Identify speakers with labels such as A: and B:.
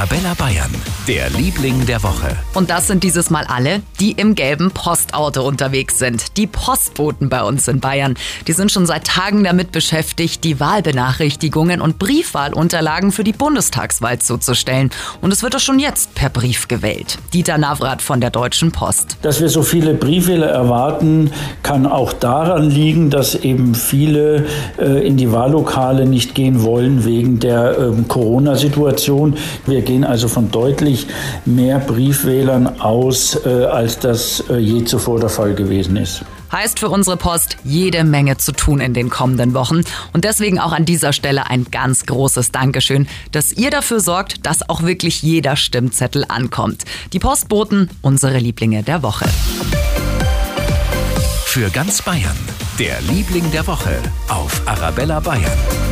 A: Arabella Bayern, der Liebling der Woche.
B: Und das sind dieses Mal alle, die im gelben Postauto unterwegs sind. Die Postboten bei uns in Bayern. Die sind schon seit Tagen damit beschäftigt, die Wahlbenachrichtigungen und Briefwahlunterlagen für die Bundestagswahl zuzustellen. Und es wird doch schon jetzt per Brief gewählt. Dieter Navrat von der Deutschen Post.
C: Dass wir so viele Briefwähler erwarten, kann auch daran liegen, dass eben viele äh, in die Wahllokale nicht gehen wollen wegen der äh, Corona-Situation. Wir gehen also von deutlich mehr Briefwählern aus, äh, als das äh, je zuvor der Fall gewesen ist.
B: Heißt für unsere Post jede Menge zu tun in den kommenden Wochen. Und deswegen auch an dieser Stelle ein ganz großes Dankeschön, dass ihr dafür sorgt, dass auch wirklich jeder Stimmzettel ankommt. Die Postboten, unsere Lieblinge der Woche.
A: Für ganz Bayern, der Liebling der Woche auf Arabella Bayern.